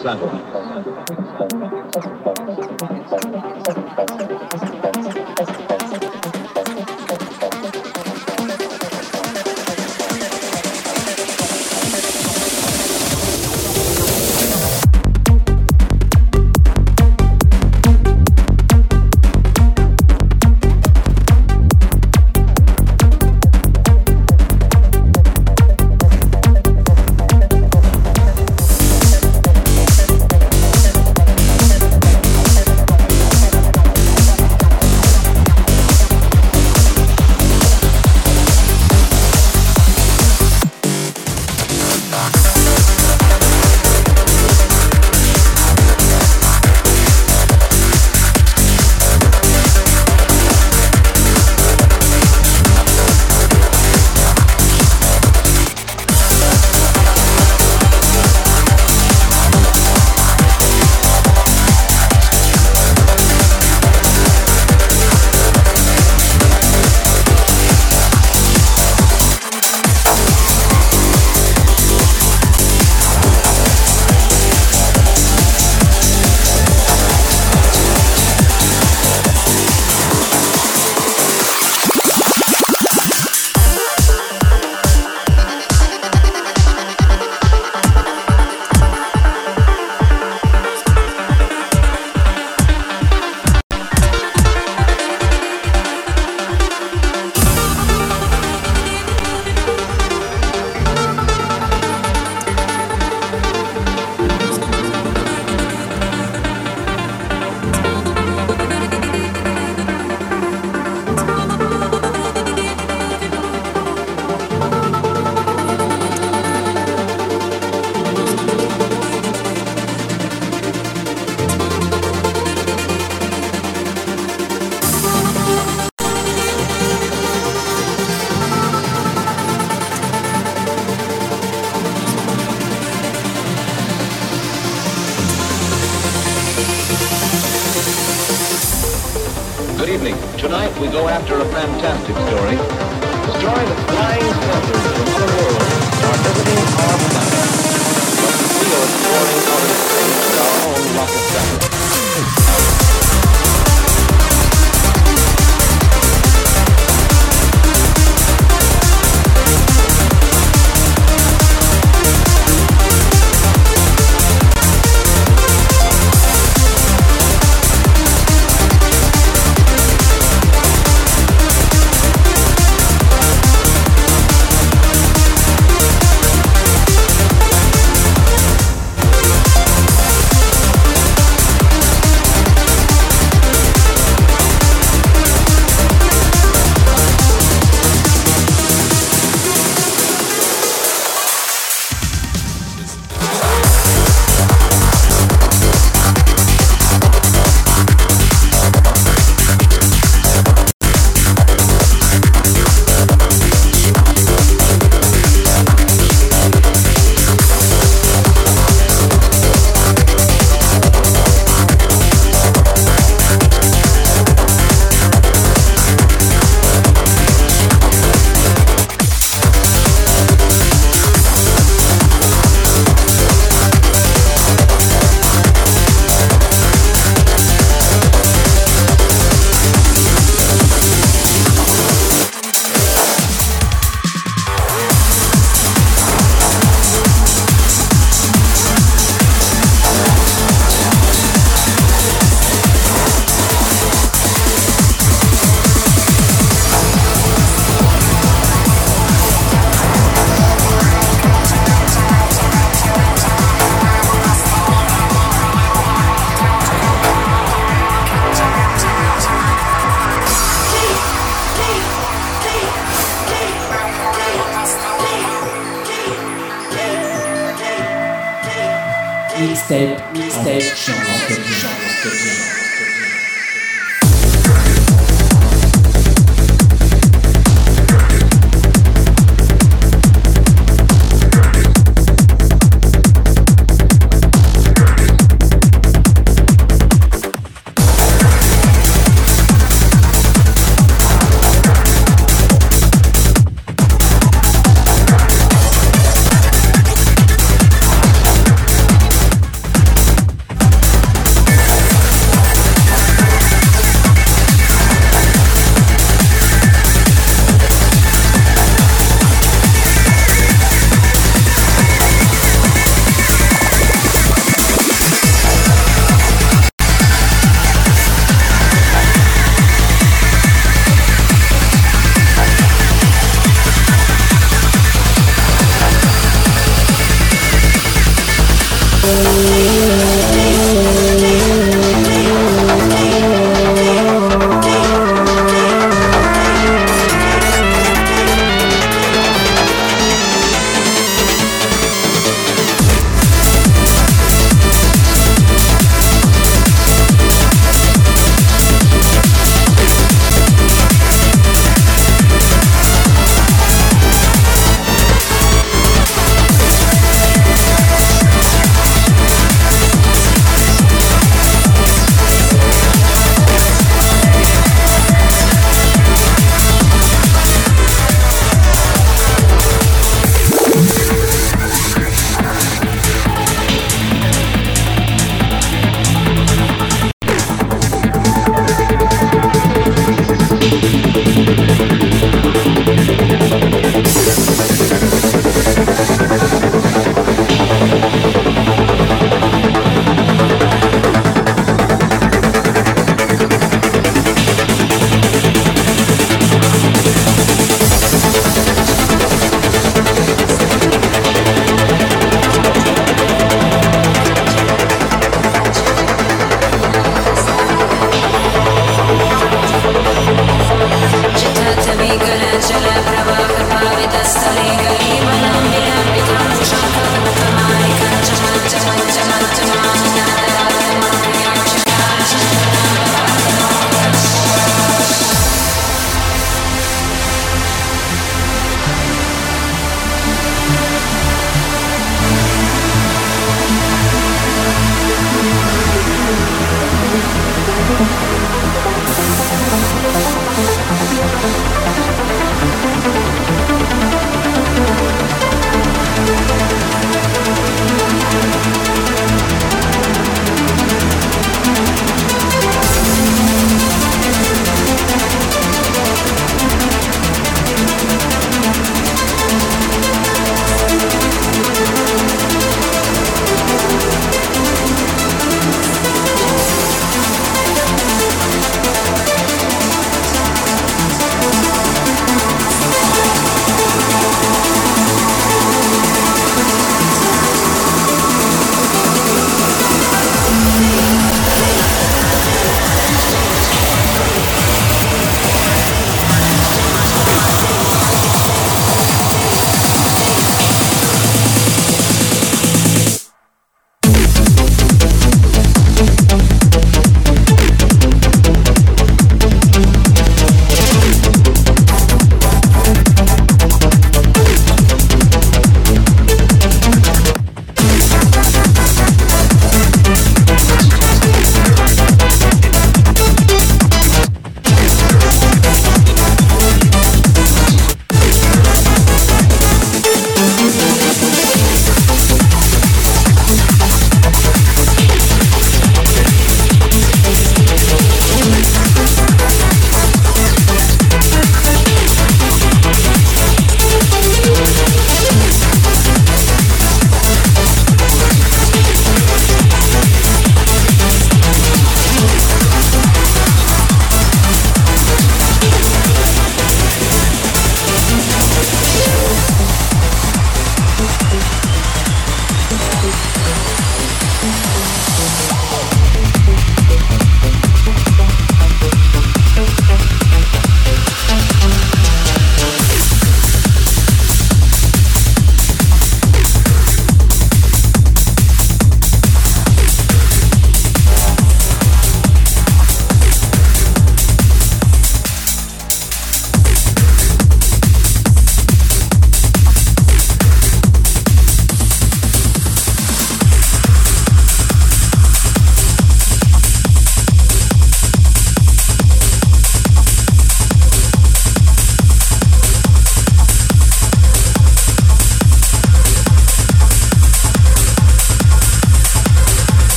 Center.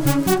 R-M-I.